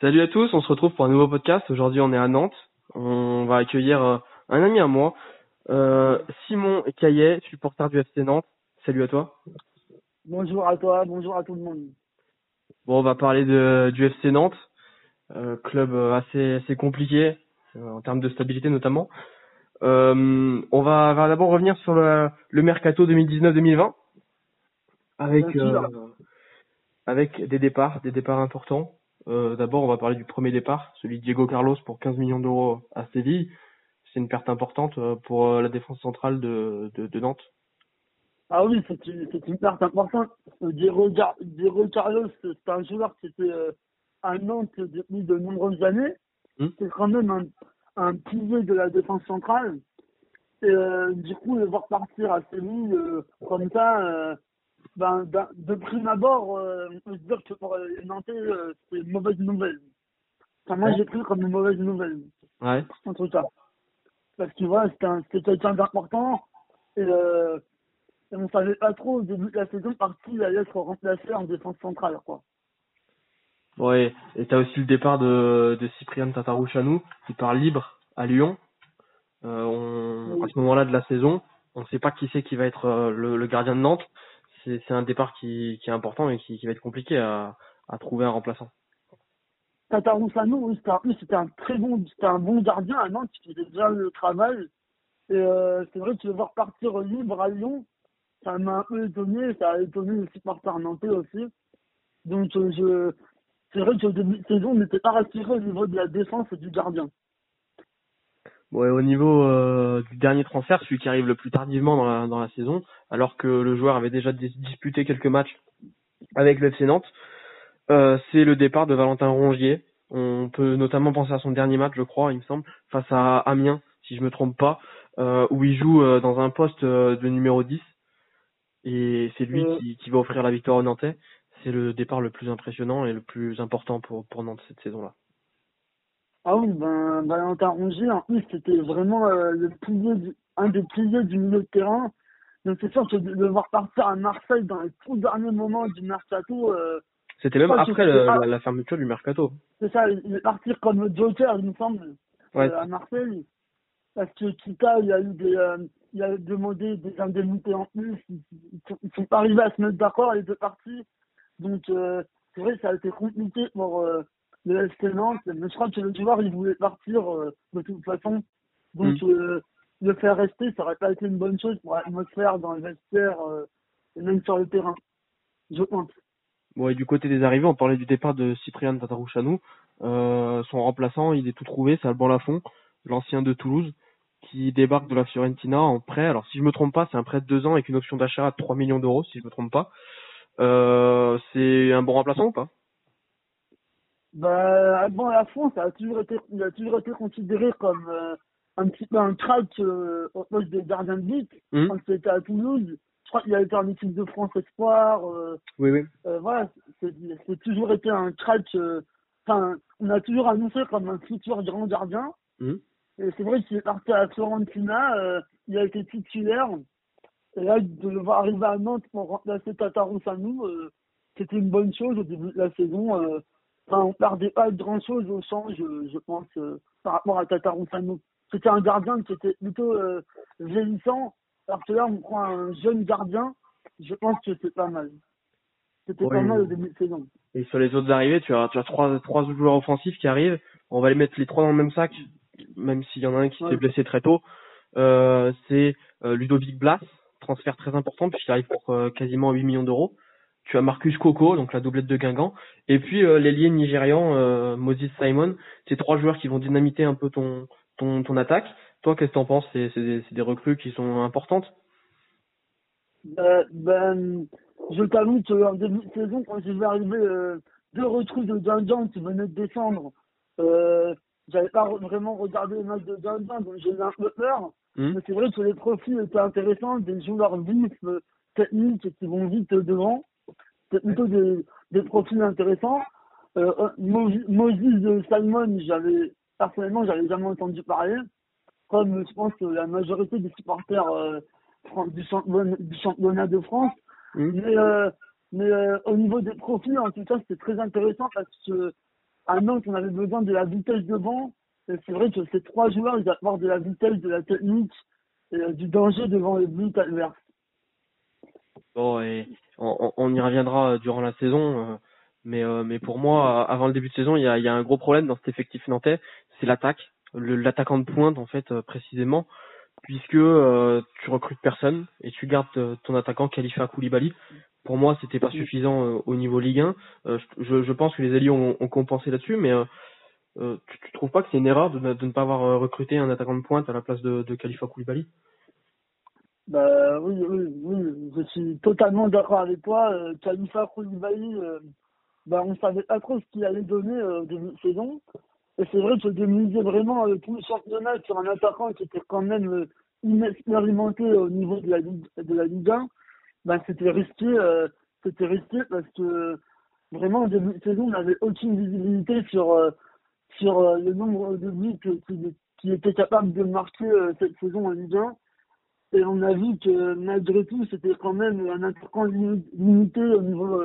Salut à tous, on se retrouve pour un nouveau podcast. Aujourd'hui, on est à Nantes. On va accueillir euh, un ami à moi, euh, Simon Caillet, supporter du FC Nantes. Salut à toi. Bonjour à toi, bonjour à tout le monde. Bon, on va parler de, du FC Nantes, euh, club assez, assez compliqué en termes de stabilité notamment. Euh, on va, va d'abord revenir sur le, le mercato 2019-2020 avec euh, avec des départs, des départs importants. Euh, D'abord, on va parler du premier départ, celui de Diego Carlos pour 15 millions d'euros à Séville. C'est une perte importante euh, pour euh, la défense centrale de, de, de Nantes. Ah oui, c'est une, perte importante. Diego, Carlos, c'est un joueur qui était à Nantes depuis de nombreuses années. Hmm. C'est quand même un, un pilier de la défense centrale. Et euh, du coup, le voir partir à Séville euh, comme ça, euh, ben, d'un- de prime abord, euh, on peut se dire que pour les Nantais, euh, c'est une mauvaise nouvelle. Enfin, moi, Ouais. j'ai pris comme une mauvaise nouvelle. Ouais. en tout cas. Parce que voilà, c'était un- c'était quelqu'un d'important et, euh, et on savait pas trop au début de la saison par qui il allait être remplacé en défense centrale. Quoi. Ouais. Et t'as aussi le départ de, de Cyprien Tatarouchanou qui part libre à Lyon. Euh, on, Oui. À ce moment-là de la saison, on ne sait pas qui c'est qui va être euh, le, le gardien de Nantes. C'est un départ qui, est important et qui, va être compliqué à, trouver un remplaçant. Tata Roussano, oui, c'était un, très bon, un bon gardien à Nantes qui faisait déjà le travail. Euh, c'est vrai que le voir partir libre à Lyon, ça m'a un peu étonné, ça a étonné les supporters nantais aussi. Donc euh, c'est vrai qu'au début de saison, on n'était pas rassuré au niveau de la défense et du gardien. Bon, et au niveau euh, du dernier transfert, celui qui arrive le plus tardivement dans la, dans la saison, alors que le joueur avait déjà dis- disputé quelques matchs avec le FC Nantes, euh, c'est le départ de Valentin Rongier. On peut notamment penser à son dernier match, je crois, il me semble, face à Amiens, si je me trompe pas, euh, où il joue euh, dans un poste euh, de numéro 10. Et c'est lui qui, qui va offrir la victoire aux Nantais. C'est le départ le plus impressionnant et le plus important pour, pour Nantes cette saison-là. Ah oui, ben, Valentin Rongier, en plus, c'était vraiment euh, le pilier du, un des piliers du milieu de terrain. Donc c'est sûr que de le voir partir à Marseille dans les tout derniers moments du mercato, euh, C'était même après le- la, la fermeture du mercato. c'est ça, il est parti comme le Joker, il me semble, Ouais. euh, à Marseille. Parce que Kita, il a eu des, euh, il a demandé des indemnités en plus, ils, sont- pas arrivés à se mettre d'accord, les deux parties. Donc c'est vrai ça a été compliqué pour le FC Nantes, mais je crois que le joueur, il voulait partir euh, de toute façon. Donc euh, le faire rester, ça aurait pas été une bonne chose pour l'atmosphère dans le vestiaire euh, et même sur le terrain. Je pense. Bon, et du côté des arrivées, on parlait du départ de Cyprien Tatarouchanou. Son remplaçant, il est tout trouvé, c'est Alban Lafont, l'ancien de Toulouse, qui débarque de la Fiorentina en prêt. Alors, si je me trompe pas, c'est un prêt de deux ans avec une option d'achat à 3 millions d'euros, si je me trompe pas. C'est un bon remplaçant ou pas? Bah, Alban Lafont, ça a toujours été, il a toujours été considéré comme euh, un petit peu un crack euh, au poste de gardien de but Hmm quand il était à Toulouse. Je crois qu'il a été en équipe de France Espoir. Euh, Oui, oui. voilà, c'est toujours été un crack. Enfin, on a toujours annoncé comme un futur grand gardien. Hmm Et c'est vrai qu'il est parti à Fiorentina, il a été titulaire. Et là, de le voir arriver à Nantes pour remplacer Tata Roussanou, euh, c'était une bonne chose au début de la saison. Enfin, on perdait pas grand chose au change, je, je pense, euh, par rapport à Tata Roussanou. C'était un gardien qui était plutôt euh, vieillissant, alors que là, on prend un jeune gardien. Je pense que c'est pas mal. C'était pas mal au début de saison. Et sur les autres arrivées, tu as, tu as trois, trois joueurs offensifs qui arrivent. On va les mettre les trois dans le même sac, même s'il y en a un qui Ouais. s'est blessé très tôt. Euh, c'est Ludovic Blas, transfert très important puisqu'il arrive pour quasiment 8 millions d'euros. Tu as Marcus Coco, donc la doublette de Guingamp. Et puis euh, l'ailier nigérian euh, Moses Simon. C'est trois joueurs qui vont dynamiter un peu ton, ton, ton attaque. Toi, qu'est-ce que t'en penses? C'est c'est des, c'est des recrues qui sont importantes? Ben, ben, je t'avoue qu'en début de saison, quand j'ai vu arriver euh, deux recrues de Dungeon qui venaient de descendre, euh, j'avais pas vraiment regardé les matchs de Dungeon, donc j'ai eu un peu peur. Hmm Mais c'est vrai que les profils étaient intéressants, des joueurs vifs, euh, techniques qui vont vite euh, devant. C'est plutôt des, des profils intéressants. Euh, Mo- Moses Simon, j'avais personnellement, j'avais jamais entendu parler. Comme je pense que la majorité des supporters euh, du, championnat, du championnat de France. Hmm Mais, euh, mais euh, au niveau des profils, en tout cas, c'était très intéressant parce que à Nantes, on avait besoin de la vitesse devant. Et c'est vrai que ces trois joueurs, ils apportent de la vitesse, de la technique et euh, du danger devant les buts adverses. Bon, et on, y reviendra durant la saison. Euh, mais, euh, mais pour moi, avant le début de saison, il y a, un gros problème dans cet effectif nantais, c'est l'attaque, l'attaquant de pointe en fait précisément, puisque tu recrutes personne et tu gardes ton attaquant Khalifa Koulibaly pour moi, c'était pas suffisant euh, au niveau Ligue 1. Euh, je, pense que les alliés ont, compensé là-dessus, mais euh, tu, tu trouves pas que c'est une erreur de, de, ne pas avoir recruté un attaquant de pointe à la place de, de Khalifa Koulibaly? Bah, oui, oui, oui, je suis totalement d'accord avec toi. Euh, Khalifa Koulibaly, euh, bah, on savait pas trop ce qu'il allait donner début de saison. Et c'est vrai que miser vraiment tout le championnat sur un attaquant qui était quand même inexpérimenté au niveau de la, de la Ligue 1, bah, c'était risqué, euh, c'était risqué parce que vraiment au début de saison, on n'avait aucune visibilité sur, euh, sur euh, le nombre de buts qui, étaient capables de marquer cette saison en Ligue 1. Et on a vu que malgré tout, c'était quand même un attaquant limité au niveau,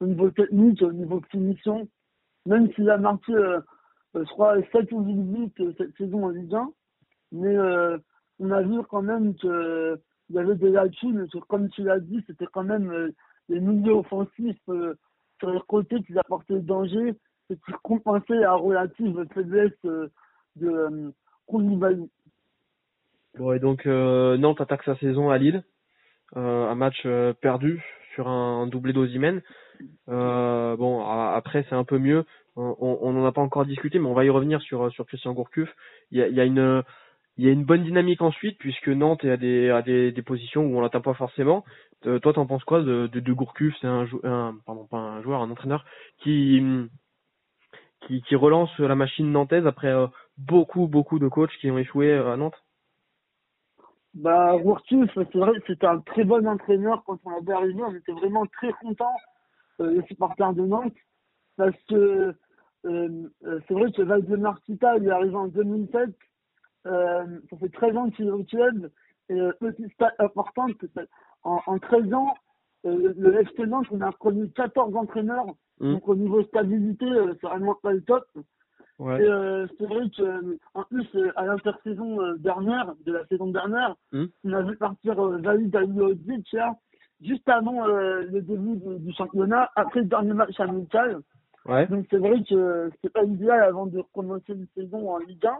au niveau technique, au niveau finition. Même s'il a marqué, je crois, 7 ou 8 buts cette saison en Ligue 1. Mais on a vu quand même que il y avait des lacunes. Comme tu l'as dit, c'était quand même euh, les milieux offensifs euh, sur les côtés qui apportaient le danger et qui compensaient la relative faiblesse euh, de Koulibaly. Bon, et donc Nantes attaque sa saison à Lille. un match perdu sur un doublé d'Ozimène. bon, après c'est un peu mieux. On n'en a pas encore discuté, mais on va y revenir sur sur Christian Gourcuff. Il y a, y a une y a une bonne dynamique ensuite, puisque Nantes est à des, à des, des positions où on l'atteint pas forcément. Euh, toi, t'en penses quoi de, de, Gourcuff? C'est un, joueur, un entraîneur qui, qui, qui relance la machine nantaise après euh, beaucoup, beaucoup de coachs qui ont échoué euh, à Nantes? Bah, Gourcuff, c'est vrai c'était un très bon entraîneur quand on l'a arrivé. On était vraiment très contents, euh, les supporters de Nantes, parce que c'est vrai que Valdemar Kita, il est arrivé en 2007 euh, ça fait 13 ans qu'il est au club. Et euh, petite stat importante, en, en 13 ans, euh, le FC Nantes, on a connu 14 entraîneurs. Mmh. Donc au niveau stabilité, euh, c'est vraiment pas le top. Ouais. Et euh, c'est vrai que en plus à l'intersaison dernière, de la saison dernière, mmh. on a vu partir euh, Valid Aliodic juste avant le début du, du, championnat, après le dernier match amical. Ouais. Donc c'est vrai que c'est pas idéal avant de commencer une saison en Ligue 1.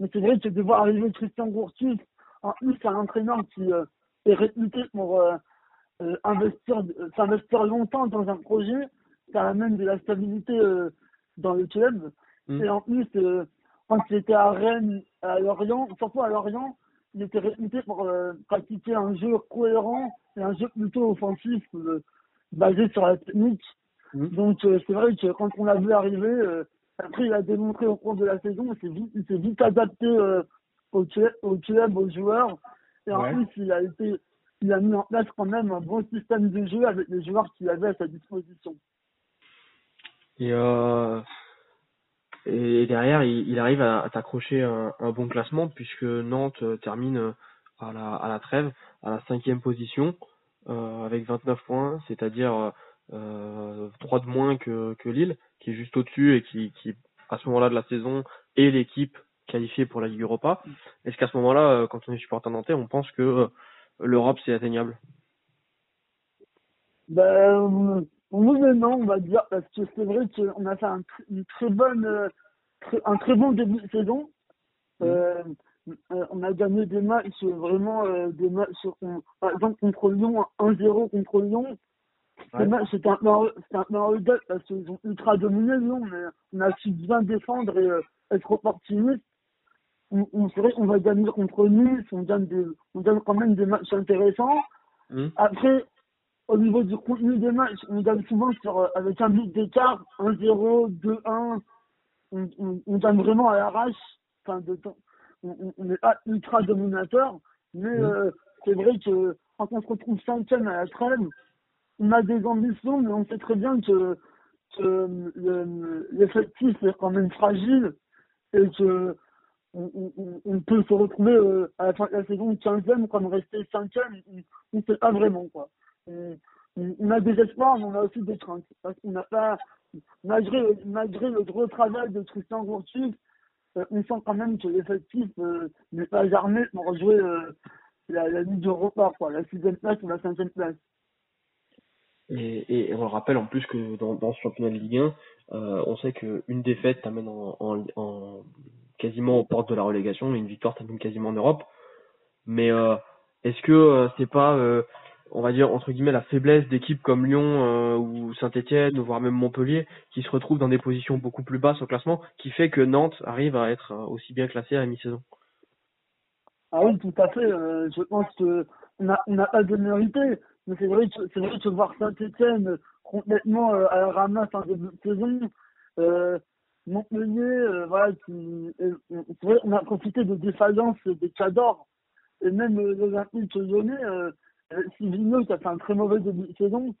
Mais c'est vrai que de voir arriver Christian Gourcuff, en plus un entraîneur qui euh, est réputé pour euh, euh, investir, s'investir longtemps dans un projet, ça amène de la stabilité dans le club. Mm. Et en plus, quand il était à Rennes, à Lorient, surtout à Lorient, il était réputé pour pratiquer un jeu cohérent et un jeu plutôt offensif basé sur la technique. Mm. Donc c'est vrai que quand on l'a vu arriver, après, il a démontré au cours de la saison, il s'est vite, il s'est vite adapté euh, au, club, au club, aux joueurs. Et en plus, il a été, il a mis en place quand même un bon système de jeu avec les joueurs qu'il avait à sa disposition. Et, euh, et derrière, il, il arrive à, à t'accrocher un, un, bon classement puisque Nantes euh, termine à la, à la trêve à la cinquième position euh, avec 29 points, c'est-à-dire euh, 3 de moins que, que Lille qui est juste au-dessus et qui, qui, à ce moment-là de la saison, est l'équipe qualifiée pour la Ligue Europa. Est-ce qu'à ce, moment-là, euh, quand on est supporter nantais, on pense que euh, l'Europe c'est atteignable? Ben, oui mais non, on va dire, parce que c'est vrai qu'on a fait un, une très bonne, euh, un très bon début de saison. Mmh. Euh, on a gagné des matchs, vraiment des matchs, par exemple contre Lyon, 1-0 contre Lyon, c'était un, un peu parce qu'ils ont ultra dominé, nous, mais on a su bien défendre et euh, être opportuniste. On, on, c'est vrai qu'on va gagner contre Nice, on gagne, des, on gagne quand même des matchs intéressants. Mmh. Après, au niveau du contenu des matchs, on gagne souvent sur, euh, avec un but d'écart, 1-0, 2-1. On, on, on, gagne vraiment à l'arrache. Enfin, de temps. On, on, est pas ultra dominateur, mais mmh. euh, c'est vrai que quand on se retrouve cinquième à la trêve, on a des ambitions, mais on sait très bien que, que l'effectif est quand même fragile et que on, on, peut se retrouver euh, à la fin de la saison 15e comme rester 5e, on ne sait pas vraiment quoi. On, on, a des espoirs, mais on a aussi des craintes parce qu'on n'a pas malgré, malgré le gros travail de Tristan Gourtus, euh, on sent quand même que l'effectif euh, n'est pas armé pour jouer euh, la, la Ligue Europa, la sixième place ou la cinquième place. Et, on le rappelle en plus que dans, ce championnat de Ligue 1, euh, on sait qu'une défaite t'amène en, en, en, quasiment aux portes de la relégation, et une victoire t'amène quasiment en Europe. Mais euh, est-ce que euh, c'est pas, euh, on va dire entre guillemets, la faiblesse d'équipes comme Lyon euh, ou Saint-Étienne, voire même Montpellier, qui se retrouvent dans des positions beaucoup plus basses au classement, qui fait que Nantes arrive à être aussi bien classé à la mi-saison Ah oui, tout à fait. je pense que on a, on a pas de mérité. Mais c'est vrai, c'est vrai que voir Saint-Etienne complètement euh, à la ramasse en début de saison, euh, Montpellier, euh, voilà, on a profité de défaillances des Cadors, et même euh, l'Olympique lyonnais, euh, Sivino qui a fait un très mauvais début de saison.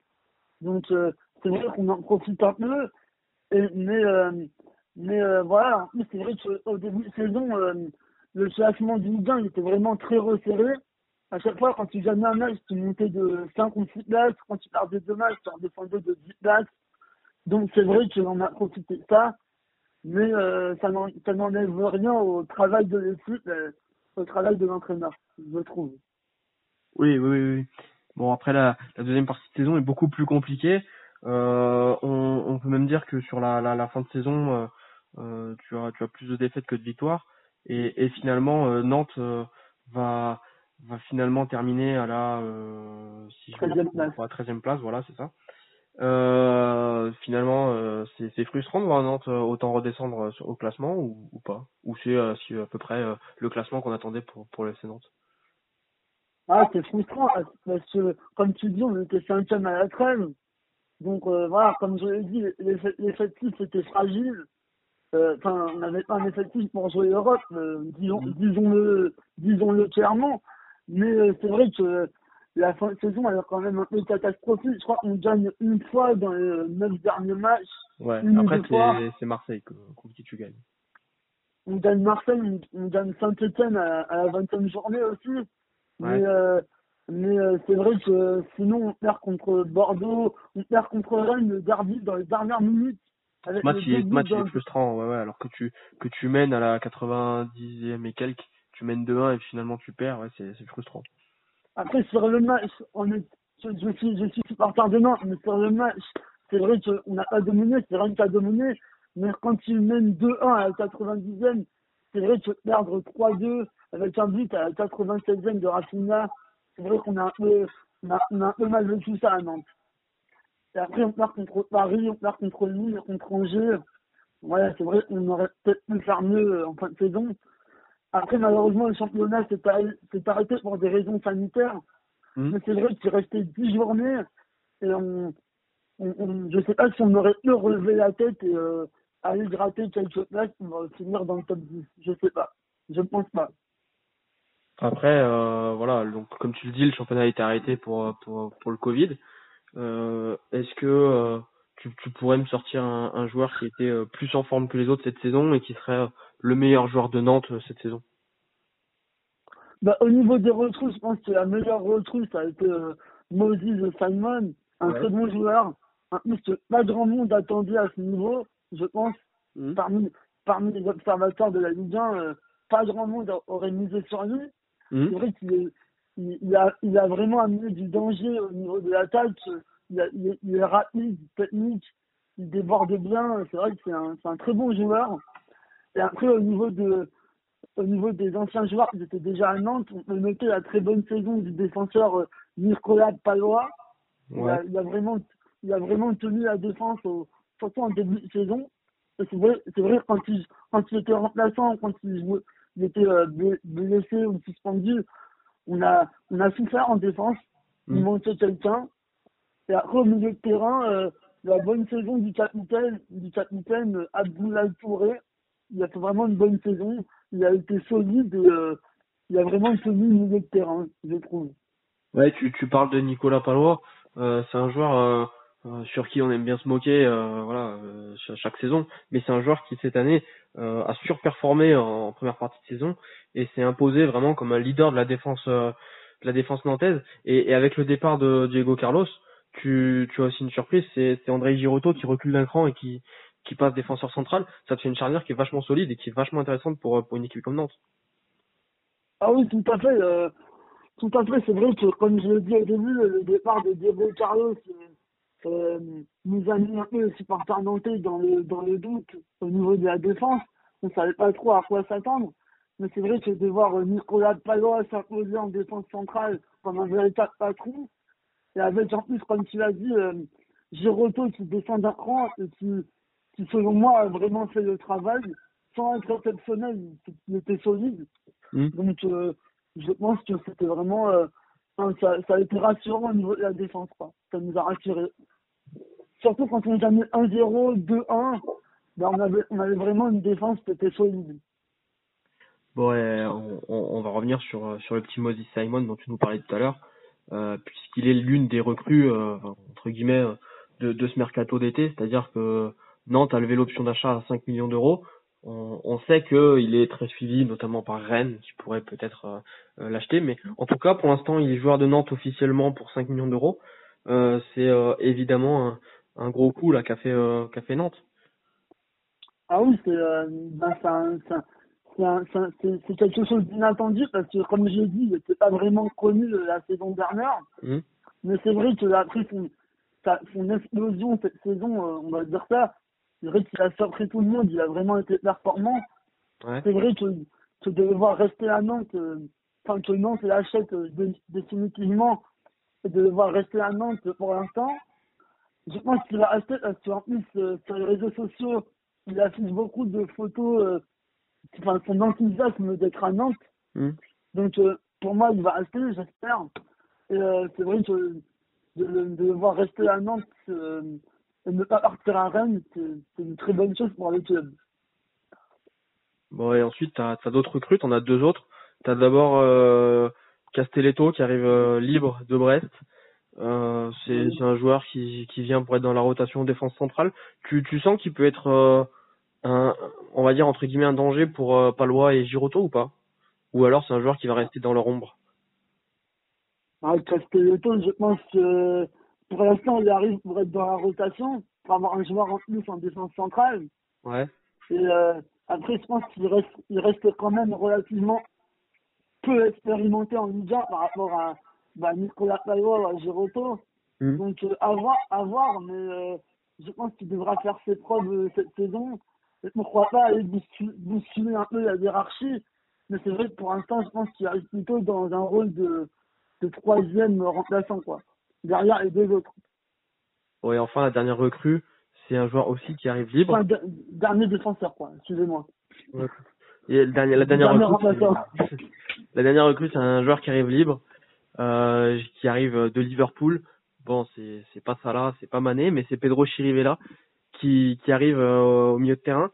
Donc euh, c'est vrai qu'on en profite un peu, et, mais, euh, mais voilà, c'est vrai qu'au début de saison, le classement du Ligue 1 il était vraiment très resserré à chaque fois, quand tu gagnais un match, tu montais de 5 ou 6 places. Quand tu perdais deux matchs, tu redescendais de 10 places. Donc, c'est vrai qu'on a profité de ça. Mais euh, ça n'enlève rien au travail de l'équipe, au travail de l'entraîneur, je trouve. Oui, oui, oui. Bon, après, la, la, deuxième partie de saison est beaucoup plus compliquée. Euh, on, on, peut même dire que sur la, la, la fin de saison, euh, euh, tu, as, tu as plus de défaites que de victoires. Et, et finalement, Nantes va va finalement terminer à la euh, si 13e place. 13e place, voilà, c'est ça. Euh, finalement, euh, c'est frustrant de voir Nantes euh, autant redescendre au classement ou, ou pas? Ou c'est euh, à peu près euh, le classement qu'on attendait pour, pour le FC Nantes? Ah, c'est frustrant parce que, comme tu dis, on était 5e à la trêve. Donc voilà, comme je l'ai dit, l'effectif était fragile. Enfin, on n'avait pas un effectif pour jouer l'Europe, disons, mm. disons-le disons-le clairement. Mais euh, c'est vrai que la fin de saison, elle est quand même un peu catastrophique. Je crois qu'on gagne une fois dans les neuf derniers matchs. Ouais, après, c'est Marseille contre qui tu gagnes. On gagne Marseille, on gagne Saint-Etienne à, à, la 20e journée aussi. Ouais. Mais, euh, mais euh, c'est vrai que sinon, on perd contre Bordeaux, on perd contre Rennes, le derby dans les dernières minutes. Avec match, il est, match il est frustrant, ouais, ouais, alors que tu, que tu mènes à la 90e et quelques tu mènes 2-1 et finalement tu perds, ouais, c'est frustrant. Après, sur le match, on est, je, je suis, je suis supporter de Nantes, mais sur le match, c'est vrai qu'on n'a pas dominé, c'est rien qui a dominé, mais quand tu mènes 2-1 à la 90e, c'est vrai que perdre 3-2 avec un but à la 96e de Rafinha, c'est vrai qu'on a un peu, on a, on a un peu mal vécu ça à Nantes. Et après, on perd contre Paris, on perd contre Lille, contre Angers. Voilà, c'est vrai qu'on aurait peut-être pu faire mieux en fin de saison. Après, malheureusement, le championnat s'est arrêté pour des raisons sanitaires. Mmh. Mais c'est vrai qu'il restait 10 journées. Et on, on, on, je sais pas si on aurait pu relever la tête et euh, aller gratter quelques places pour finir dans le top 10. Je sais pas. Je pense pas. Après, euh, voilà, donc comme tu le dis, le championnat a été arrêté pour, pour, pour le Covid. Euh, Est-ce que euh, tu, tu, pourrais me sortir un, un, joueur qui était plus en forme que les autres cette saison et qui serait le meilleur joueur de Nantes cette saison? Bah, Au niveau des recrues, je pense que la meilleure recrue, ça a été Moses Simon, un ouais. très bon joueur. Un que pas grand monde attendait à ce niveau, je pense. Mmh. Parmi, parmi les observateurs de la Ligue 1, euh, pas grand monde aurait misé sur lui. Mmh. C'est vrai qu'il il, il, a, il a vraiment amené du danger au niveau de l'attaque. Il, a, il, il est rapide, technique, il déborde bien. C'est vrai que c'est un, un très bon joueur. Et après, au niveau de, au niveau des anciens joueurs qui étaient déjà à Nantes, on peut noter la très bonne saison du défenseur euh, Nicolas Palois. Ouais. Il, a, il, a, vraiment, il a vraiment tenu la défense, au, surtout en début de saison. C'est vrai, c'est vrai quand il, quand il était remplaçant, quand il, il était euh, blessé ou suspendu, on a, on a souffert en défense. Il mm. manquait quelqu'un. Et après, au milieu de terrain, euh, la bonne saison du capitaine, du capitaine euh, Abdoulaye Touré, il a fait vraiment une bonne saison. Il a été solide et euh, il a vraiment tenu le milieu de terrain, je trouve. Ouais, tu, tu parles de Nicolas Palois. Euh, c'est un joueur euh, euh, sur qui on aime bien se moquer, euh, voilà, chaque saison. Mais c'est un joueur qui cette année a surperformé en, première partie de saison et s'est imposé vraiment comme un leader de la défense, de la défense nantaise. Et, et, avec le départ de Diego Carlos, tu, tu as aussi une surprise, c'est André Girotto qui recule d'un cran et qui, qui passe défenseur central. Ça te fait une charnière qui est vachement solide et qui est vachement intéressante pour, pour une équipe comme Nantes. Ah oui, tout à fait. Euh, tout à fait. C'est vrai que, comme je l'ai dit au début, le départ de Diego Carlos euh, nous a mis un peu supporters nantais dans le, dans le doute au niveau de la défense. On ne savait pas trop à quoi s'attendre. Mais c'est vrai que de voir Nicolas Palois s'imposer en défense centrale comme un véritable patron, et avec en plus, comme tu l'as dit, euh, Giroto qui descend d'un cran et qui, qui, selon moi, a vraiment fait le travail sans être exceptionnel, il était solide. Mm. Donc, euh, je pense que c'était vraiment. Euh, ça, ça, a été rassurant au niveau de la défense, quoi. Ça nous a rassuré. Surtout quand on mis 1-0, 2-1, ben on, avait, vraiment une défense qui était solide. Bon, on, va revenir sur, le petit Moses Simon dont tu nous parlais tout à l'heure. Euh, puisqu'il est l'une des recrues euh, entre guillemets de, ce mercato d'été, c'est-à-dire que Nantes a levé l'option d'achat à 5 millions d'euros. On, on, sait qu'il est très suivi, notamment par Rennes, qui pourrait peut-être euh, l'acheter, mais en tout cas, pour l'instant, il est joueur de Nantes officiellement pour 5 millions d'euros. c'est évidemment un, gros coup là qu'a fait, fait Nantes. Ah oui, c'est ben, c'est quelque chose d'inattendu parce que, comme je l'ai dit, il n'était pas vraiment connu la saison dernière. Mmh. Mais c'est vrai que après son, son explosion cette saison, euh, on va dire ça, c'est vrai qu'il a surpris tout le monde, il a vraiment été performant. C'est vrai que, que de devoir rester à Nantes, euh, enfin que Nantes l'achète euh, définitivement, et de devoir rester à Nantes pour l'instant, je pense qu'il va rester parce qu'en plus, sur les réseaux sociaux, il affiche beaucoup de photos enfin, son enthousiasme d'être à Nantes. Hmm. Donc, euh, pour moi, il va rester, j'espère. Et euh, c'est vrai que de, de, le voir rester à Nantes euh, et ne pas partir à Rennes, c'est une très bonne chose pour le club. Bon, et ensuite, tu as, d'autres recrues, on a deux autres. Tu as d'abord euh, Castelletto qui arrive libre de Brest. Euh, c'est un joueur qui, qui vient pour être dans la rotation défense centrale. Tu, tu sens qu'il peut être un, on va dire entre guillemets un danger pour euh, Palois et Giroto ou pas? Ou alors c'est un joueur qui va rester dans leur ombre? Ah, Castelletto, je pense que pour l'instant il arrive pour être dans la rotation, pour avoir un joueur en plus en défense centrale. Ouais. Et euh, après je pense qu'il reste, il reste quand même relativement peu expérimenté en Ligue par rapport à bah, Nicolas ou à Giroto. Hmm. Donc euh, à voir, à voir, mais euh, je pense qu'il devra faire ses preuves cette saison pourquoi pas aller bousculer un peu la hiérarchie. Mais c'est vrai que pour l'instant, je pense qu'il arrive plutôt dans un rôle de, de troisième remplaçant, quoi. Derrière les deux autres. Oui, enfin, la dernière recrue, c'est un joueur aussi qui arrive libre. Enfin, dernier défenseur, quoi. Excusez-moi. Et la dernière, la dernière recrue, la dernière recrue, c'est un joueur qui arrive libre, euh, qui arrive de Liverpool. Bon, c'est c'est pas Salah, c'est pas Mané, mais c'est Pedro Chirivella qui, qui arrive euh, au milieu de terrain.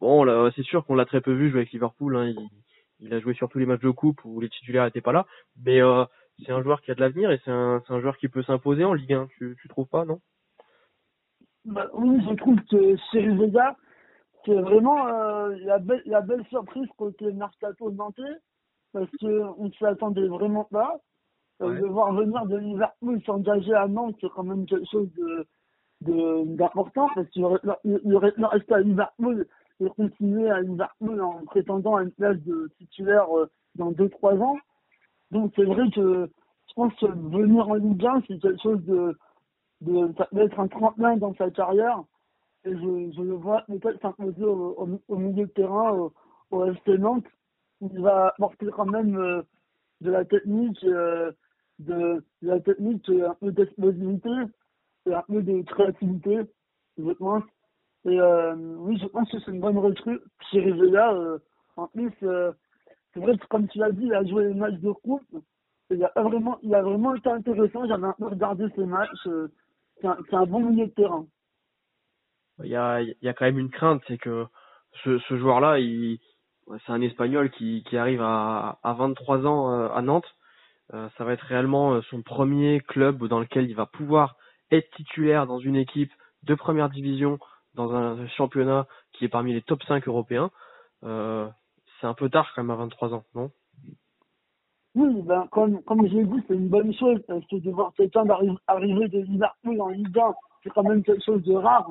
Bon, c'est sûr qu'on l'a très peu vu jouer avec Liverpool. Hein. Il, a joué sur tous les matchs de coupe où les titulaires n'étaient pas là. Mais euh, c'est un joueur qui a de l'avenir et c'est un, joueur qui peut s'imposer en Ligue 1. Tu, tu trouves pas, non? Bah, Oui, je trouve que Cyril Vega, c'est vraiment euh, la, belle, la belle surprise côté Mercato Nantais parce qu'on ne s'y attendait vraiment pas. Euh, de voir venir de Liverpool s'engager à Nantes, c'est quand même quelque chose de, d'important parce qu'il aurait, il aurait resté à Liverpool et continuer à Liverpool en prétendant à une place de titulaire euh, dans 2-3 ans. Donc c'est vrai que je pense que venir en Ligue 1, c'est quelque chose de, de ça peut être un tremplin dans sa carrière. Et je, je le vois peut-être s'imposer au, au, milieu de terrain, au, au FC Nantes. Il va apporter quand même euh, de la technique, euh, de, la technique, un peu d'explosivité et un peu de créativité, je. Et euh, oui, je pense que c'est une bonne recrue. Chez Rivella, euh, en plus, euh, c'est vrai que comme tu l'as dit, il a joué les matchs de coupe. Il a vraiment, il a vraiment été intéressant. J'avais un peu regardé ces matchs. Euh, c'est un, un, bon milieu de terrain. Il y a, il y a quand même une crainte, c'est que ce, ce joueur-là, il, c'est un Espagnol qui, qui arrive à, à 23 ans à Nantes. Euh, ça va être réellement son premier club dans lequel il va pouvoir être titulaire dans une équipe de première division dans un championnat qui est parmi les top 5 européens, euh, c'est un peu tard quand même à 23 ans, non? Oui, ben, comme, comme j'ai dit, c'est une bonne chose, parce que de voir quelqu'un arriver de Liverpool en Ligue 1, c'est quand même quelque chose de rare.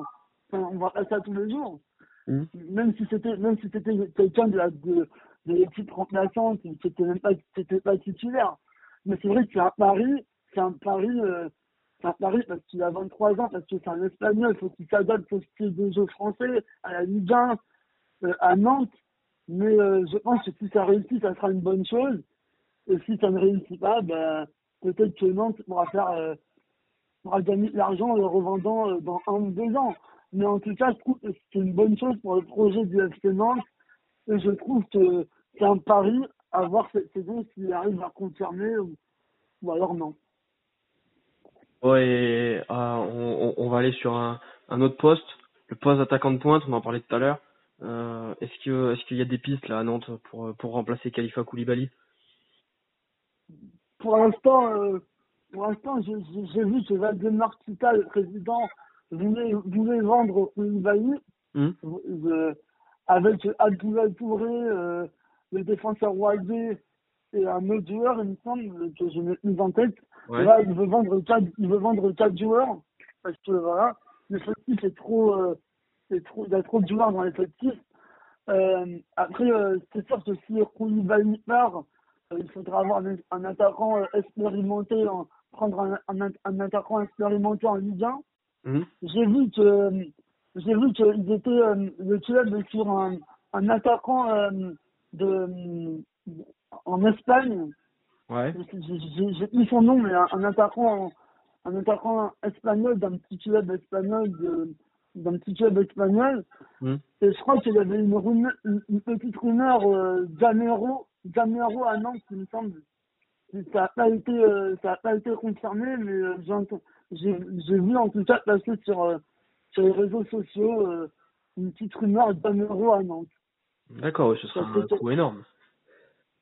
Enfin, on voit pas ça tous les jours. Mm. Même si c'était, même si c'était quelqu'un de la, de, de l'équipe remplaçante, c'était même pas, c'était pas titulaire. Mais c'est vrai que c'est un pari, c'est un pari, euh, un pari parce qu'il a 23 ans, parce que c'est un espagnol, faut qu'il s'adapte au style de jeu français, à la Ligue 1, euh, à Nantes. Mais euh, je pense que si ça réussit, ça sera une bonne chose. Et si ça ne réussit pas, ben, peut-être que Nantes pourra faire, euh, pourra gagner de l'argent en le revendant euh, dans un ou deux ans. Mais en tout cas, je trouve que c'est une bonne chose pour le projet du FC Nantes. Et je trouve que c'est un pari à voir cette saison s'il arrive à confirmer ou, ou alors non. Ouais, euh, on, on, va aller sur un, un autre poste, le poste d'attaquant de pointe, on en parlait tout à l'heure. Euh, est-ce que est-ce qu'il y a des pistes là à Nantes pour pour remplacer Khalifa Koulibaly? Pour l'instant, euh, pour l'instant, j'ai vu que Valdemar Kita, le président, voulait voulait vendre Koulibaly mmh. avec Abdoulaye Touré, euh, le défenseur Waldé et un autre joueur, il me semble, que je n'ai plus en tête. Ouais. Là, il veut vendre quatre, il veut vendre quatre joueurs parce que voilà, l'effectif est trop, euh, c'est trop, il y a trop de joueurs dans l'effectif. Euh, après, euh, c'est sûr que si Koulibaly part, euh, il faudra avoir un, un attaquant euh, expérimenté, en, prendre un, un, un, attaquant expérimenté en Ligue 1. Mmh. J'ai vu que j'ai vu qu'ils étaient euh, le club sur un, un attaquant de en Espagne. Ouais. J'ai plus son nom, mais un, un attaquant un attaquant espagnol d'un petit club espagnol d'un petit club espagnol. Mmh. Et je crois qu'il y avait une, rumeur, une, une petite rumeur euh, Gamero, Gamero à Nantes, il me semble. Ça n'a pas été, euh, ça a pas été confirmé, mais euh, j'ai vu en tout cas passer sur, euh, sur les réseaux sociaux une petite rumeur Gamero à Nantes. D'accord, ce sera Ça un fait- coup énorme.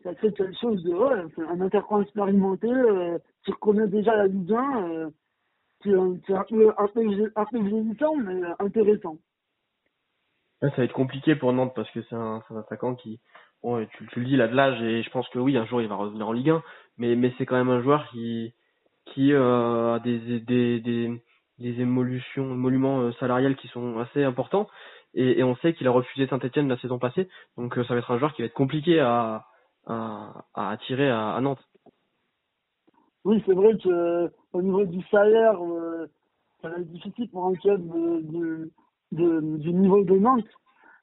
Ça fait quelque chose de, ouais, c'est un attaquant expérimenté, euh, qui connaît déjà la Ligue 1, euh, qui est un, peu, un peu, vieil- un peu vieillissant, mais euh, intéressant. Ça va être compliqué pour Nantes parce que c'est un, c'est un attaquant qui, bon, tu, tu le dis, il a de l'âge et je pense que oui, un jour il va revenir en Ligue 1, mais, mais c'est quand même un joueur qui, qui euh, a des, des, des, des évolutions, émoluments euh, salariales qui sont assez importants et, et on sait qu'il a refusé Saint-Etienne la saison passée, donc euh, ça va être un joueur qui va être compliqué à, à, à attirer à, à Nantes. Oui, c'est vrai que euh, au niveau du salaire, euh, ça va être difficile pour un club de, de, de- du niveau de Nantes.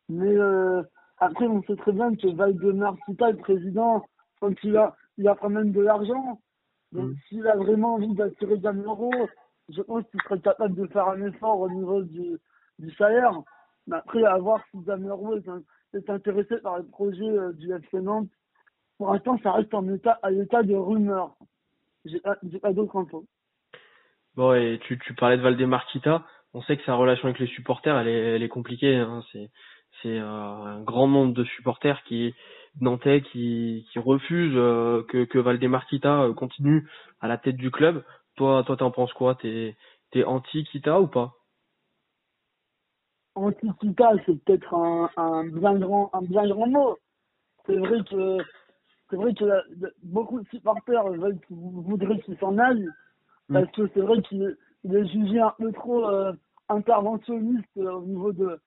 Mais euh, après, on sait très bien que Valdemar Kita, le président, quand il a, il a quand même de l'argent. Donc, Mhm. s'il a vraiment envie d'attirer Gamero, je pense qu'il serait capable de faire un effort au niveau du, du salaire. Mais après, à voir si Gamero est, in- est intéressé par le projet euh, du FC Nantes. Pour l'instant, ça reste en état, à l'état de rumeur. J'ai pas, pas d'autres infos. Bon, et tu, parlais de Valdemar Kita. On sait que sa relation avec les supporters, elle est, compliquée. Hein. C'est, euh, un grand nombre de supporters qui nantais qui, refusent euh, que, Valdemar Kita continue à la tête du club. Toi, toi, t'en penses quoi? T'es, t'es anti Kita ou pas? Anti-Kita, c'est peut-être un, un bien grand, un bien grand mot. C'est vrai que, c'est vrai que la- beaucoup de supporters veulent, voudraient qu'il s'en aille. Parce que c'est vrai qu'il il est jugé un peu trop euh, interventionniste euh, au niveau de,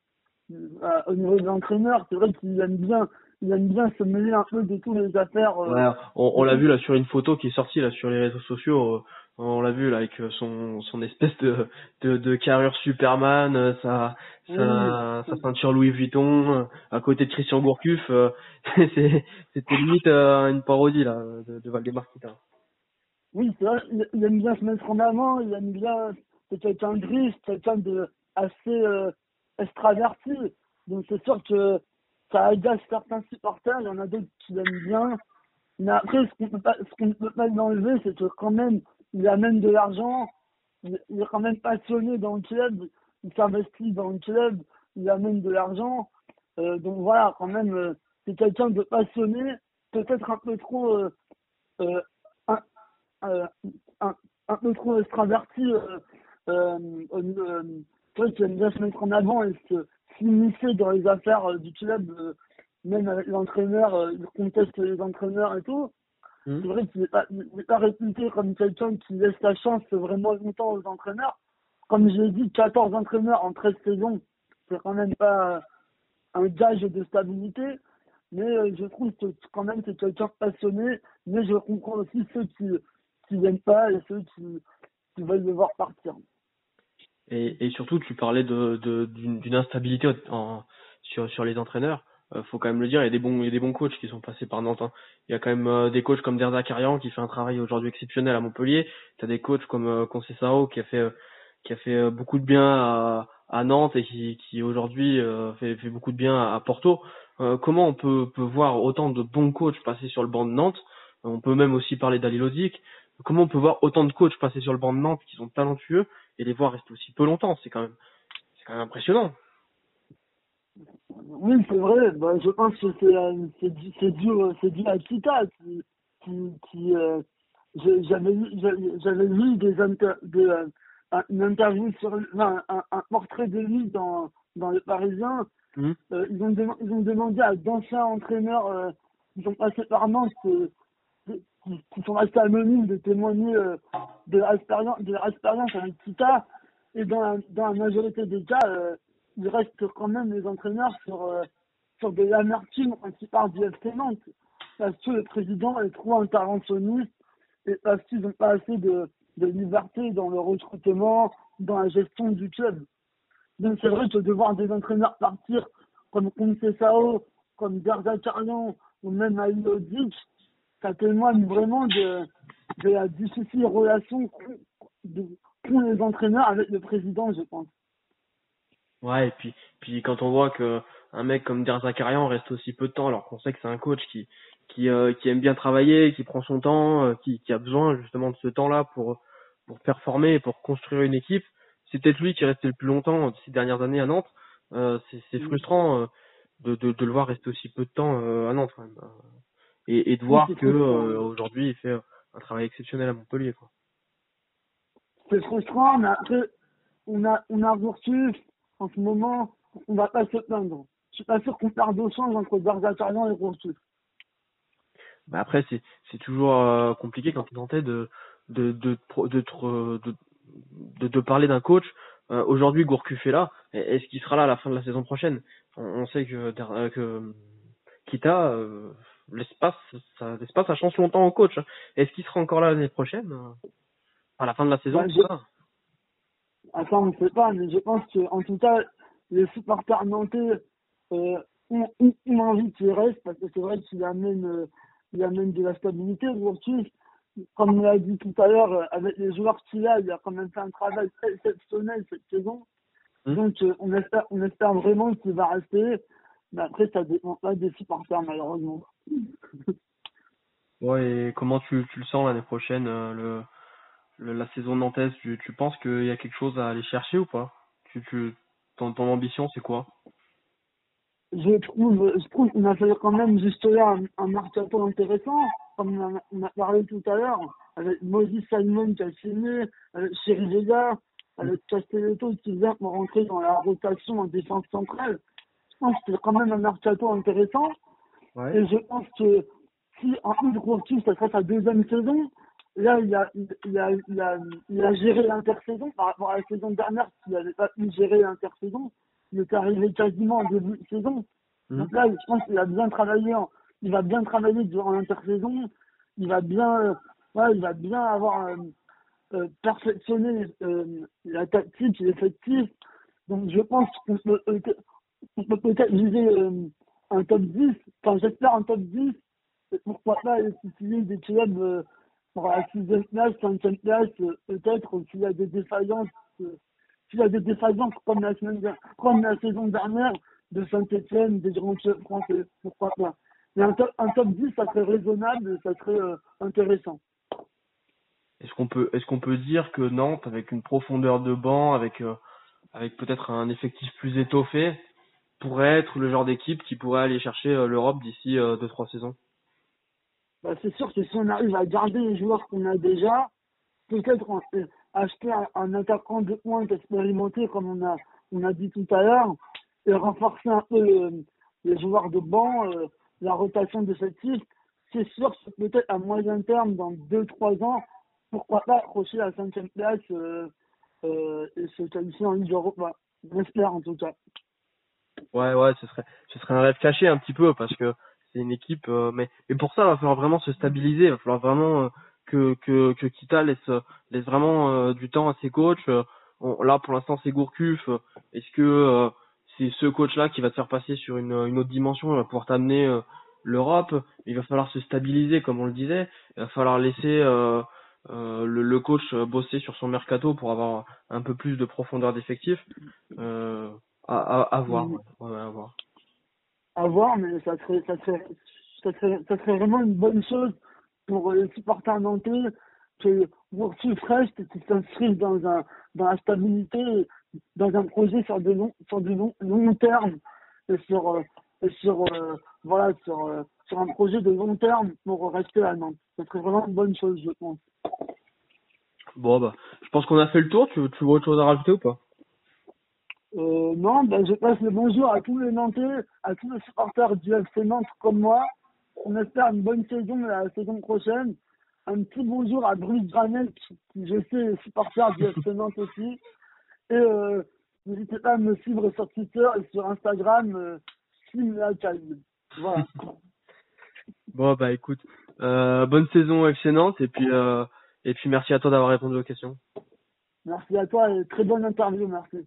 euh, au niveau de l'entraîneur. C'est vrai qu'il aime bien, il aime bien se mêler un peu de toutes les affaires. euh, Ouais, on, on l'a vu là sur une photo qui est sortie là sur les réseaux sociaux. On l'a vu là avec euh, son, son espèce de, de, de carrure Superman, euh, sa, sa, sa ceinture Louis Vuitton, euh, à côté de Christian Gourcuff. euh, c'est- C'était limite euh, une parodie là de, de Valdemar Kita. Oui, c'est vrai, il, aime bien se mettre en avant, il aime bien, c'est quelqu'un de riche, quelqu'un de assez euh, extraverti. Donc c'est sûr que ça agace certains supporters, il y en a d'autres qui l'aiment bien. Mais après, ce qu'on peut pas, ce qu'on ne peut pas lui enlever, c'est que quand même, il amène de l'argent, il, est quand même passionné dans le club, il s'investit dans le club, il amène de l'argent. Euh, donc voilà, quand même, euh, c'est quelqu'un de passionné, peut-être un peu trop euh, euh, un, euh, un, un peu trop extraverti. Euh, euh, qui aime bien se mettre en avant et s'immiscer dans les affaires du club, même avec l'entraîneur, il conteste les entraîneurs et tout. C'est vrai qu'il n'est pas, pas réputé comme quelqu'un qui laisse la chance vraiment longtemps aux entraîneurs. Comme je l'ai dit, 14 entraîneurs en 13 saisons, c'est quand même pas un gage de stabilité. Mais euh, je trouve que quand même c'est quelqu'un passionné. Mais je comprends aussi ceux qui qui n'aiment pas et ceux qui, qui veulent le voir partir. Et, et surtout, tu parlais de d'une instabilité en, sur sur les entraîneurs. Euh, faut quand même le dire, il y a des bons, il y a des bons coachs qui sont passés par Nantes. Hein. Il y a quand même euh, des coachs comme Derza Karian qui fait un travail aujourd'hui exceptionnel à Montpellier. Tu as des coachs comme euh, Concessao qui a fait euh, qui a fait beaucoup de bien à, à Nantes et qui, qui aujourd'hui fait, fait beaucoup de bien à, Porto. comment on peut, peut voir autant de bons coachs passer sur le banc de Nantes? On peut même aussi parler d'Ali Comment on peut voir autant de coachs passer sur le banc de Nantes qui sont talentueux et les voir rester aussi peu longtemps? C'est quand même c'est quand même impressionnant. Oui, c'est vrai. Bah, je pense que c'est euh, c'est dû c'est dû c'est dû à Kita qui qui, qui euh, j'avais j'avais lu des inter, de, euh, une interview sur un, un, portrait de lui dans dans le Parisien. Mmh. Euh, ils ont ils ont demandé à d'anciens entraîneurs euh, qui sont passés par Nantes qui, qui, sont restés anonymes de témoigner de leur expérience de leur expérience avec Kita et dans la, dans la majorité des cas il reste quand même les entraîneurs sur, euh, sur de l'amertume quand ils parlent du FC Nantes. Parce que le président est trop interventionniste et parce qu'ils n'ont pas assez de, de liberté dans le recrutement, dans la gestion du club. Donc c'est vrai que de voir des entraîneurs partir comme Sao, comme Garza Carlion ou même Aïlodic, ça témoigne vraiment de, de la difficile relation qu'ont les entraîneurs avec le président, je pense. Ouais, et puis, puis quand on voit que un mec comme Der Zakarian reste aussi peu de temps, alors qu'on sait que c'est un coach qui, qui, euh, qui aime bien travailler, qui prend son temps, euh, qui, qui a besoin justement de ce temps-là pour, pour performer et pour construire une équipe. C'est peut-être lui qui est resté le plus longtemps ces dernières années à Nantes. Euh, c'est mm. frustrant de, de, de, le voir rester aussi peu de temps à Nantes quand même. Et, et de voir que aujourd'hui il fait un travail exceptionnel à Montpellier. quoi. C'est frustrant, mais après, on a, on a reçu en ce moment, on va pas se plaindre. Je suis pas sûr qu'on perde au change entre Barzakarian et Rousseau. Bah après, c'est, c'est toujours euh, compliqué quand tu tentais de, de, de, de, de, de, parler d'un coach. Euh, aujourd'hui, Gourcuff est là. Est-ce qu'il sera là à la fin de la saison prochaine? On, sait que, euh, Kita, l'espace, ça, l'espace, ça change longtemps au coach. Est-ce qu'il sera encore là l'année prochaine? À la fin de la saison, bah, Attends, on ne sait pas, mais je pense que, en tout cas, les supporters nantais euh, ont, ont, envie qu'il reste parce que c'est vrai qu'il amène, euh, il amène de la stabilité. Aujourd'hui, comme on l'a dit tout à l'heure, euh, avec les joueurs qu'il a, il a quand même fait un travail exceptionnel cette saison. Mmh. Donc, euh, on, espère, on espère vraiment qu'il va rester. Mais après, ça dépend pas des supporters, malheureusement. ouais, et comment tu, tu le sens l'année prochaine, le la saison nantaise, tu, tu penses qu'il y a quelque chose à aller chercher ou pas? Tu, tu, ton, ton ambition, c'est quoi? Je trouve, je trouve qu'on a fait quand même juste là un, un mercato intéressant, comme on a, on a, parlé tout à l'heure, avec Moses Simon qui a signé, avec Vega, avec Castelletto qui vient pour rentrer dans la rotation en défense centrale. Je pense que c'est quand même un mercato intéressant. Ouais. Et je pense que si en une grosse ça serait sa deuxième saison, là, il a, il a, il a, il a géré l'intersaison par rapport à la saison dernière, s'il n'avait pas pu gérer l'intersaison. Il est arrivé quasiment en début de saison. Mmh. Donc là, je pense qu'il a bien travaillé, il va bien travailler durant l'intersaison. Il va bien, euh, ouais, il va bien avoir euh, euh, perfectionné euh, la tactique, l'effectif. Donc je pense qu'on peut, on peut peut-être viser un top 10. Enfin, j'espère un top 10. Et pourquoi pas utiliser des clubs pour la sixième place, cinquième place, euh, peut-être s'il y a des défaillances, euh, s'il y a des défaillances comme la semaine comme la saison dernière de Saint-Etienne, des grands chefs français, pourquoi pas. Mais un top, un top 10, ça serait raisonnable, ça serait euh, intéressant. Est-ce qu'on peut, est-ce qu'on peut dire que Nantes, avec une profondeur de banc, avec, avec peut-être un effectif plus étoffé, pourrait être le genre d'équipe qui pourrait aller chercher l'Europe d'ici deux trois saisons? Bah, c'est sûr que si on arrive à garder les joueurs qu'on a déjà, peut-être acheter un, attaquant de pointe expérimenté comme on a on a dit tout à l'heure et renforcer un peu les joueurs de banc, euh, la rotation de cette liste, c'est sûr que peut-être à moyen terme, dans 2-3 ans, pourquoi pas accrocher la cinquième place euh, euh, et se qualifier en Ligue Europa. J'espère en tout cas. Ouais, ouais, ce serait, ce serait un rêve caché un petit peu parce que c'est une équipe, euh, mais, mais pour ça, il va falloir vraiment se stabiliser, il va falloir vraiment euh, que, que, que Kita laisse, laisse vraiment euh, du temps à ses coachs. là, pour l'instant, c'est Gourcuff. Est-ce que c'est ce coach-là qui va te faire passer sur une, une autre dimension, il va pouvoir t'amener l'Europe? Il va falloir se stabiliser, comme on le disait. Il va falloir laisser euh, le, le, coach bosser sur son mercato pour avoir un peu plus de profondeur d'effectif. Euh, à, à, à, voir. Ouais, à voir. À voir, mais ça serait, ça serait, ça serait, ça serait vraiment une bonne chose pour les supporters nantais que World Fresh qui s'inscrivent dans un dans la stabilité, dans un projet sur de long sur du long, long terme et sur euh, et sur euh, voilà sur euh, sur un projet de long terme pour rester à Nantes. Ça serait vraiment une bonne chose, je pense. Bon bah, je pense qu'on a fait le tour. Tu, tu vois autre chose à rajouter ou pas? Euh, non, ben, je passe le bonjour à tous les Nantais, à tous les supporters du FC Nantes comme moi. On espère une bonne saison la saison prochaine. Un petit bonjour à Bruce Granel, qui, je sais est supporter du FC Nantes aussi. Et euh, n'hésitez pas à me suivre sur Twitter et sur Instagram, euh, Voilà. bon, bah écoute, euh, bonne saison FC Nantes et puis, euh, et puis merci à toi d'avoir répondu aux questions. Merci à toi et très bonne interview, merci.